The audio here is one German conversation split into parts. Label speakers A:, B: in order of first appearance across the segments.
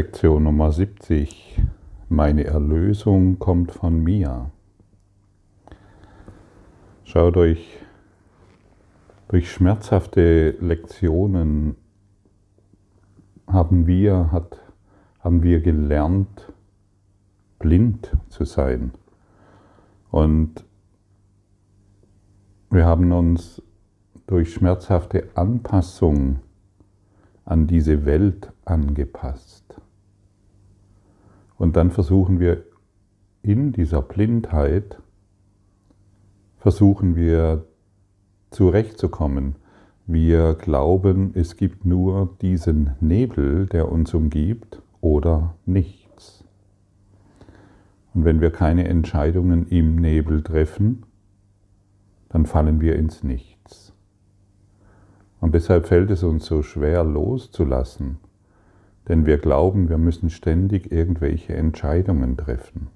A: Lektion Nummer 70. Meine Erlösung kommt von mir. Schaut euch durch schmerzhafte Lektionen haben wir, hat, haben wir gelernt, blind zu sein. Und wir haben uns durch schmerzhafte Anpassung an diese Welt angepasst. Und dann versuchen wir in dieser Blindheit, versuchen wir zurechtzukommen. Wir glauben, es gibt nur diesen Nebel, der uns umgibt oder nichts. Und wenn wir keine Entscheidungen im Nebel treffen, dann fallen wir ins Nichts. Und deshalb fällt es uns so schwer loszulassen, denn wir glauben, wir müssen ständig irgendwelche Entscheidungen treffen.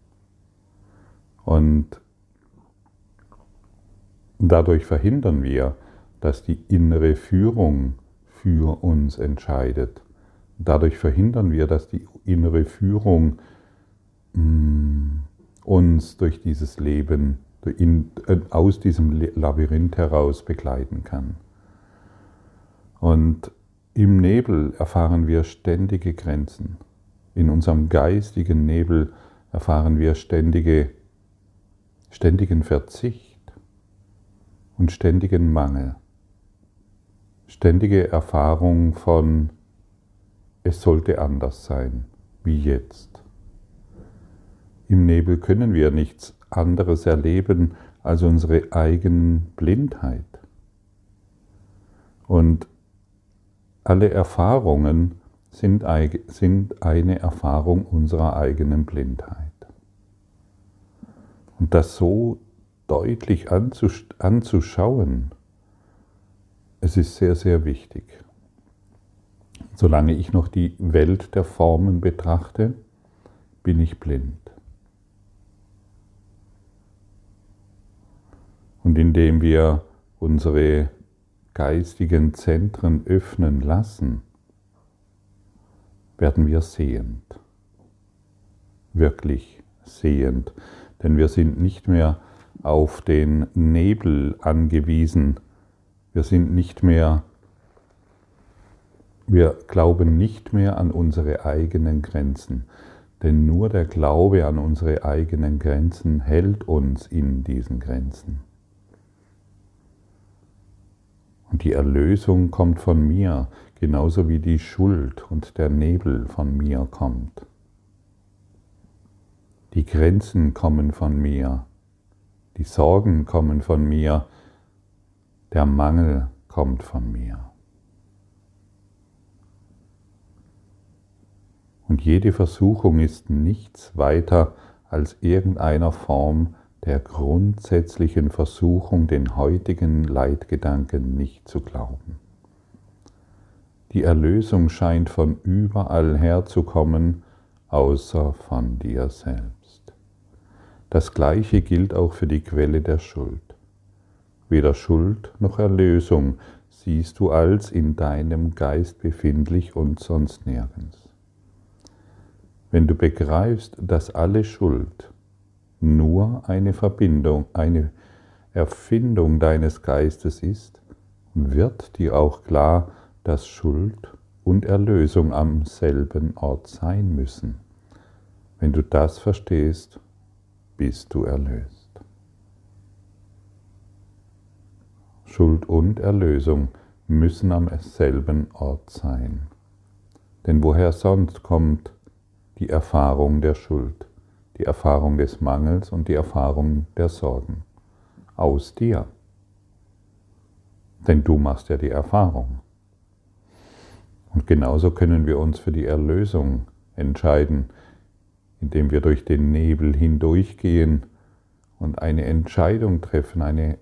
A: Und dadurch verhindern wir, dass die innere Führung für uns entscheidet. Dadurch verhindern wir, dass die innere Führung mm, uns durch dieses Leben, äh, aus diesem Labyrinth heraus begleiten kann. Und im Nebel erfahren wir ständige Grenzen. In unserem geistigen Nebel erfahren wir ständige, ständigen Verzicht und ständigen Mangel. Ständige Erfahrung von, es sollte anders sein, wie jetzt. Im Nebel können wir nichts anderes erleben als unsere eigenen Blindheit. Und alle Erfahrungen sind, eine Erfahrung unserer eigenen Blindheit. Und das so deutlich anzuschauen, es ist sehr, sehr wichtig. Solange ich noch die Welt der Formen betrachte, bin ich blind. Und indem wir unsere geistigen Zentren öffnen lassen, werden wir sehend, wirklich sehend, denn wir sind nicht mehr auf den Nebel angewiesen, wir sind nicht mehr, wir glauben nicht mehr an unsere eigenen Grenzen, denn nur der Glaube an unsere eigenen Grenzen hält uns in diesen Grenzen. Und die Erlösung kommt von mir, genauso wie die Schuld und der Nebel von mir kommt. Die Grenzen kommen von mir, die Sorgen kommen von mir, der Mangel kommt von mir. Und jede Versuchung ist nichts weiter als irgendeiner Form der grundsätzlichen Versuchung, den heutigen Leitgedanken nicht zu glauben. Die Erlösung scheint von überall herzukommen, außer von dir selbst. Das Gleiche gilt auch für die Quelle der Schuld. Weder Schuld noch Erlösung siehst du als in deinem Geist befindlich und sonst nirgends. Wenn du begreifst, dass alle Schuld nur eine Verbindung, eine Erfindung deines Geistes ist, wird dir auch klar, dass Schuld und Erlösung am selben Ort sein müssen. Wenn du das verstehst, bist du erlöst. Schuld und Erlösung müssen am selben Ort sein. Denn woher sonst kommt die Erfahrung der Schuld? Die Erfahrung des Mangels und die Erfahrung der Sorgen aus dir. Denn du machst ja die Erfahrung. Und genauso können wir uns für die Erlösung entscheiden, indem wir durch den Nebel hindurchgehen und eine Entscheidung treffen, eine,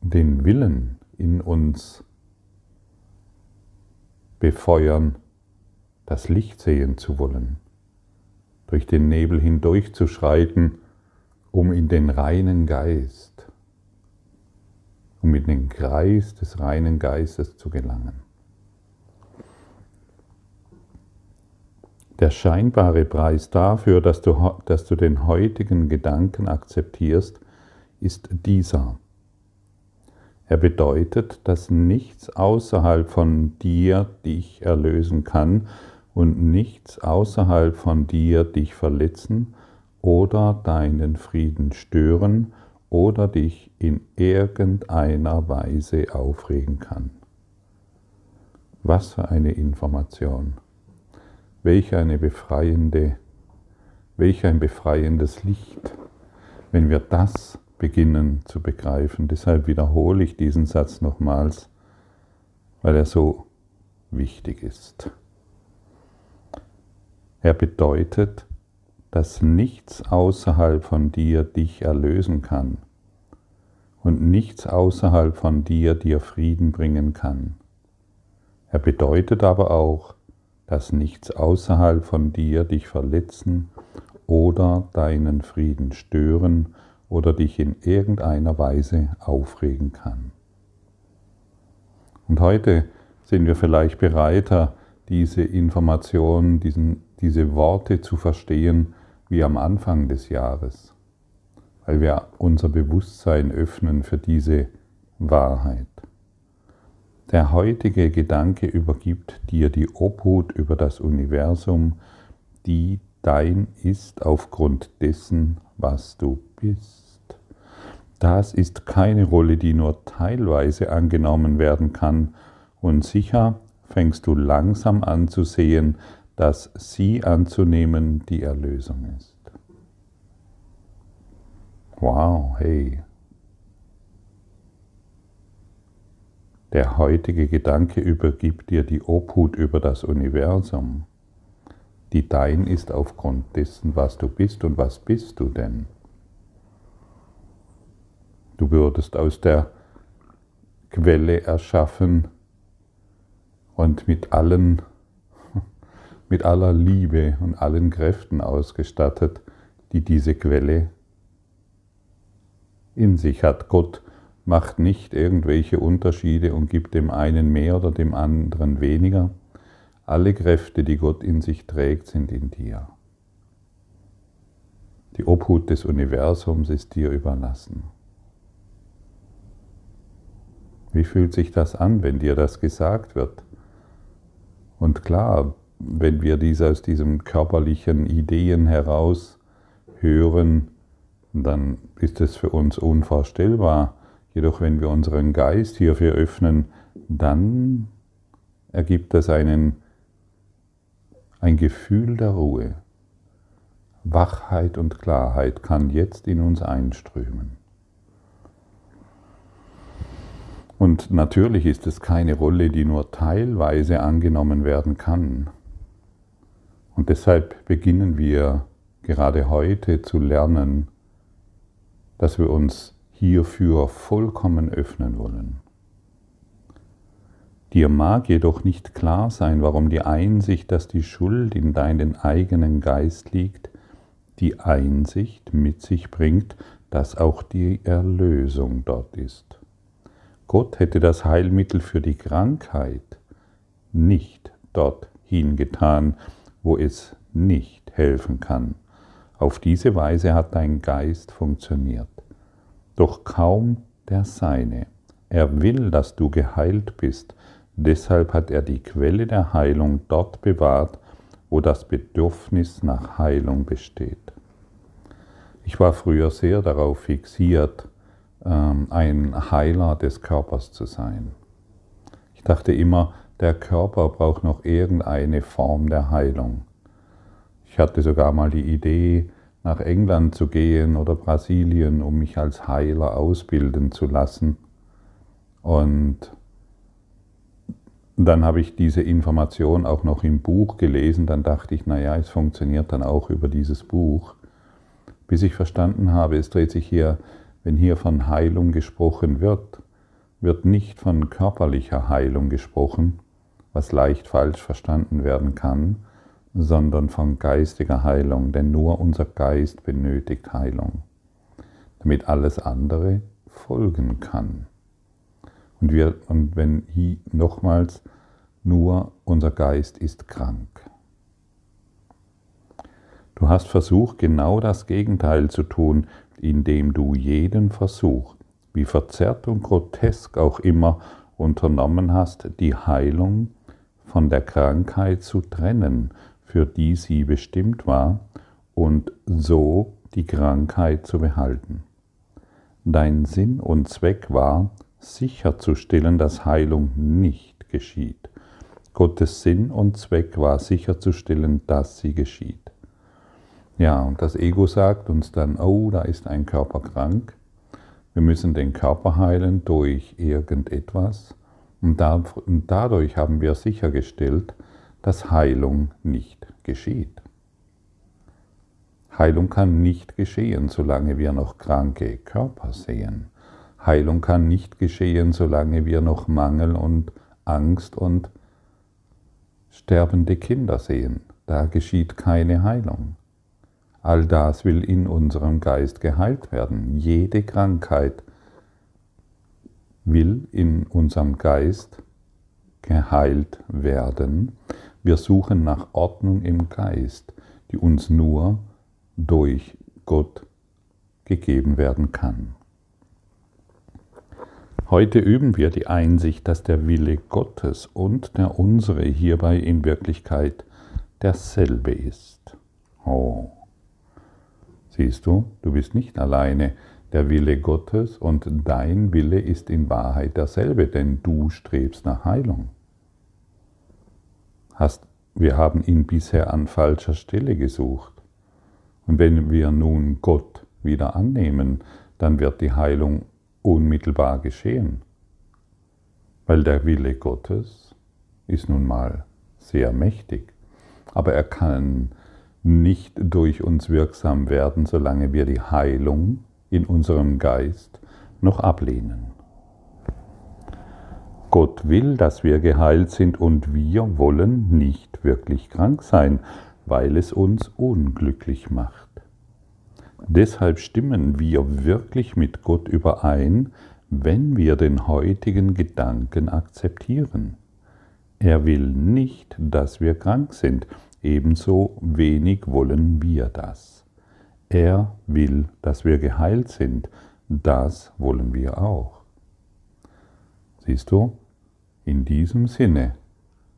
A: den Willen in uns befeuern, das Licht sehen zu wollen durch den Nebel hindurchzuschreiten, um in den reinen Geist, um in den Kreis des reinen Geistes zu gelangen. Der scheinbare Preis dafür, dass du, dass du den heutigen Gedanken akzeptierst, ist dieser. Er bedeutet, dass nichts außerhalb von dir dich erlösen kann und nichts außerhalb von dir dich verletzen oder deinen Frieden stören oder dich in irgendeiner Weise aufregen kann. Was für eine Information. Welch eine befreiende, welch ein befreiendes Licht, wenn wir das beginnen zu begreifen. Deshalb wiederhole ich diesen Satz nochmals, weil er so wichtig ist. Er bedeutet, dass nichts außerhalb von dir dich erlösen kann und nichts außerhalb von dir dir Frieden bringen kann. Er bedeutet aber auch, dass nichts außerhalb von dir dich verletzen oder deinen Frieden stören oder dich in irgendeiner Weise aufregen kann. Und heute sind wir vielleicht bereiter, diese Informationen, diesen, diese Worte zu verstehen wie am Anfang des Jahres, weil wir unser Bewusstsein öffnen für diese Wahrheit. Der heutige Gedanke übergibt dir die Obhut über das Universum, die dein ist aufgrund dessen, was du bist. Das ist keine Rolle, die nur teilweise angenommen werden kann, und sicher fängst du langsam an zu sehen, dass sie anzunehmen die Erlösung ist. Wow, hey, Der heutige Gedanke übergibt dir die Obhut über das Universum, die dein ist aufgrund dessen, was du bist und was bist du denn? Du würdest aus der Quelle erschaffen und mit allen mit aller Liebe und allen Kräften ausgestattet, die diese Quelle in sich hat. Gott macht nicht irgendwelche Unterschiede und gibt dem einen mehr oder dem anderen weniger. Alle Kräfte, die Gott in sich trägt, sind in dir. Die Obhut des Universums ist dir überlassen. Wie fühlt sich das an, wenn dir das gesagt wird? Und klar, wenn wir dies aus diesen körperlichen Ideen heraus hören, dann ist es für uns unvorstellbar, Jedoch wenn wir unseren Geist hierfür öffnen, dann ergibt das einen, ein Gefühl der Ruhe. Wachheit und Klarheit kann jetzt in uns einströmen. Und natürlich ist es keine Rolle, die nur teilweise angenommen werden kann. Und deshalb beginnen wir gerade heute zu lernen, dass wir uns hierfür vollkommen öffnen wollen. Dir mag jedoch nicht klar sein, warum die Einsicht, dass die Schuld in deinen eigenen Geist liegt, die Einsicht mit sich bringt, dass auch die Erlösung dort ist. Gott hätte das Heilmittel für die Krankheit nicht dort hingetan, wo es nicht helfen kann. Auf diese Weise hat dein Geist funktioniert doch kaum der Seine. Er will, dass du geheilt bist, deshalb hat er die Quelle der Heilung dort bewahrt, wo das Bedürfnis nach Heilung besteht. Ich war früher sehr darauf fixiert, ähm, ein Heiler des Körpers zu sein. Ich dachte immer, der Körper braucht noch irgendeine Form der Heilung. Ich hatte sogar mal die Idee, nach England zu gehen oder Brasilien, um mich als Heiler ausbilden zu lassen. Und dann habe ich diese Information auch noch im Buch gelesen, dann dachte ich, naja, es funktioniert dann auch über dieses Buch. Bis ich verstanden habe, es dreht sich hier, wenn hier von Heilung gesprochen wird, wird nicht von körperlicher Heilung gesprochen, was leicht falsch verstanden werden kann, sondern von geistiger Heilung, denn nur unser Geist benötigt Heilung, damit alles andere folgen kann. Und, wir, und wenn hier nochmals, nur unser Geist ist krank. Du hast versucht, genau das Gegenteil zu tun, indem du jeden Versuch, wie verzerrt und grotesk auch immer, unternommen hast, die Heilung von der Krankheit zu trennen, für die sie bestimmt war, und so die Krankheit zu behalten. Dein Sinn und Zweck war, sicherzustellen, dass Heilung nicht geschieht. Gottes Sinn und Zweck war sicherzustellen, dass sie geschieht. Ja, und das Ego sagt uns dann, oh, da ist ein Körper krank. Wir müssen den Körper heilen durch irgendetwas. Und, dadurch haben wir sichergestellt, dass Heilung nicht geschieht. Heilung kann nicht geschehen, solange wir noch kranke Körper sehen. Heilung kann nicht geschehen, solange wir noch Mangel und Angst und sterbende Kinder sehen. Da geschieht keine Heilung. All das will in unserem Geist geheilt werden. Jede Krankheit will in unserem Geist geheilt werden. Wir suchen nach Ordnung im Geist, die uns nur durch Gott gegeben werden kann. Heute üben wir die Einsicht, dass der Wille Gottes und der unsere hierbei in Wirklichkeit derselbe ist. Oh. Siehst du, du bist nicht alleine. Der Wille Gottes und dein Wille ist in Wahrheit derselbe, denn du strebst nach Heilung. Hast, wir haben ihn bisher an falscher Stelle gesucht. Und wenn wir nun Gott wieder annehmen, dann wird die Heilung unmittelbar geschehen. Weil der Wille Gottes ist nun mal sehr mächtig. Aber er kann nicht durch uns wirksam werden, solange wir die Heilung in unserem Geist noch ablehnen. Gott will, dass wir geheilt sind und wir wollen nicht wirklich krank sein, weil es uns unglücklich macht. Deshalb stimmen wir wirklich mit Gott überein, wenn wir den heutigen Gedanken akzeptieren. Er will nicht, dass wir krank sind, ebenso wenig wollen wir das. Er will, dass wir geheilt sind, das wollen wir auch. Siehst du, in diesem Sinne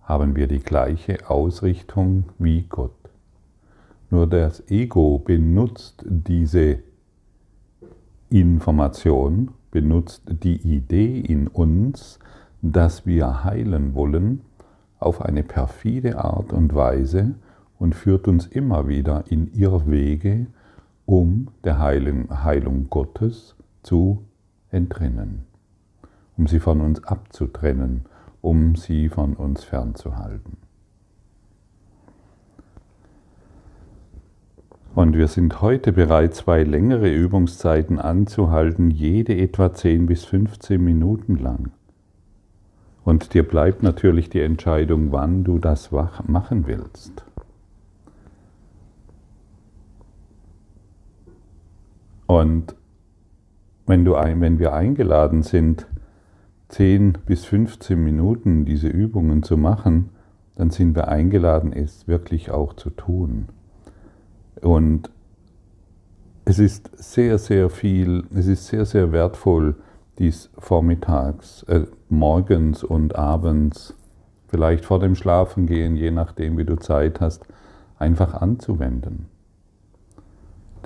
A: haben wir die gleiche Ausrichtung wie Gott. Nur das Ego benutzt diese Information, benutzt die Idee in uns, dass wir heilen wollen, auf eine perfide Art und Weise und führt uns immer wieder in ihr Wege, um der Heilung, Gottes zu entrinnen, um sie von uns abzutrennen, um sie von uns fernzuhalten. Und wir sind heute bereit, zwei längere Übungszeiten anzuhalten, jede etwa 10 bis 15 Minuten lang. Und dir bleibt natürlich die Entscheidung, wann du das machen willst. Und wenn, du, wenn wir eingeladen sind, 10 bis 15 Minuten diese Übungen zu machen, dann sind wir eingeladen, es wirklich auch zu tun. Und es ist sehr, sehr viel, es ist sehr, sehr wertvoll, dies vormittags, äh, morgens und abends, vielleicht vor dem Schlafengehen, je nachdem, wie du Zeit hast, einfach anzuwenden.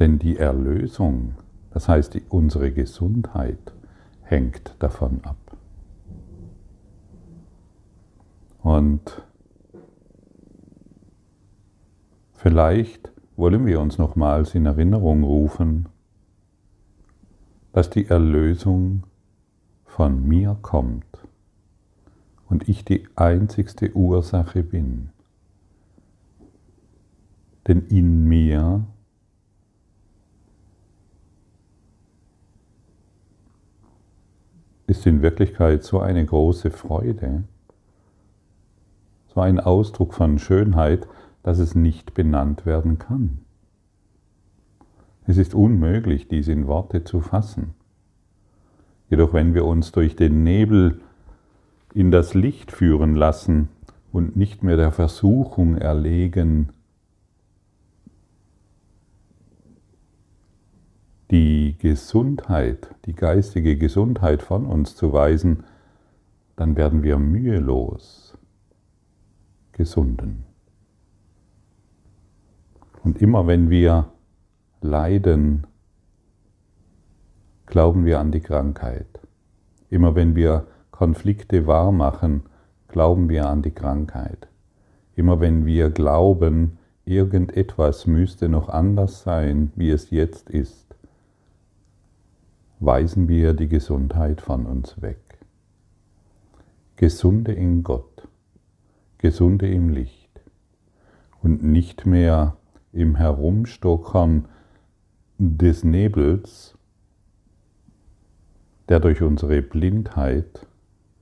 A: Denn die Erlösung, das heißt unsere Gesundheit, hängt davon ab. Und vielleicht wollen wir uns nochmals in Erinnerung rufen, dass die Erlösung von mir kommt und ich die einzigste Ursache bin. Denn in mir ist in Wirklichkeit so eine große Freude, so ein Ausdruck von Schönheit, dass es nicht benannt werden kann. Es ist unmöglich, dies in Worte zu fassen. Jedoch wenn wir uns durch den Nebel in das Licht führen lassen und nicht mehr der Versuchung erlegen, die Gesundheit, die geistige Gesundheit von uns zu weisen, dann werden wir mühelos gesunden. Und immer wenn wir leiden, glauben wir an die Krankheit. Immer wenn wir Konflikte wahrmachen, glauben wir an die Krankheit. Immer wenn wir glauben, irgendetwas müsste noch anders sein, wie es jetzt ist, weisen wir die Gesundheit von uns weg. Gesunde in Gott, gesunde im Licht und nicht mehr im Herumstockern des Nebels, der durch unsere Blindheit,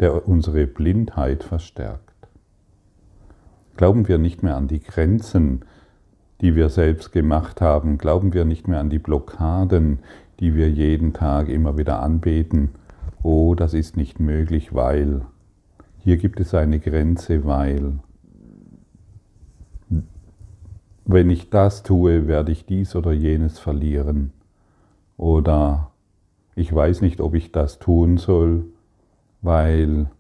A: der unsere Blindheit verstärkt. Glauben wir nicht mehr an die Grenzen, die wir selbst gemacht haben, glauben wir nicht mehr an die Blockaden, die wir jeden Tag immer wieder anbeten. Oh, das ist nicht möglich, weil. Hier gibt es eine Grenze, weil. Wenn ich das tue, werde ich dies oder jenes verlieren. Oder ich weiß nicht, ob ich das tun soll, weil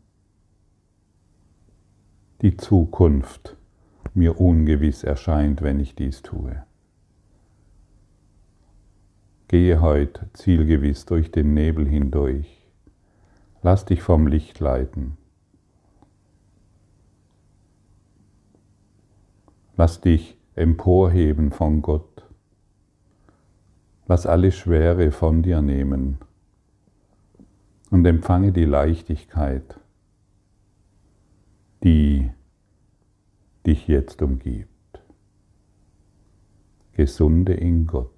A: die Zukunft mir ungewiss erscheint, wenn ich dies tue. Gehe heute zielgewiss durch den Nebel hindurch. Lass dich vom Licht leiten. Lass dich emporheben von Gott. Lass alle Schwere von dir nehmen und empfange die Leichtigkeit, die dich jetzt umgibt. Gesunde in Gott.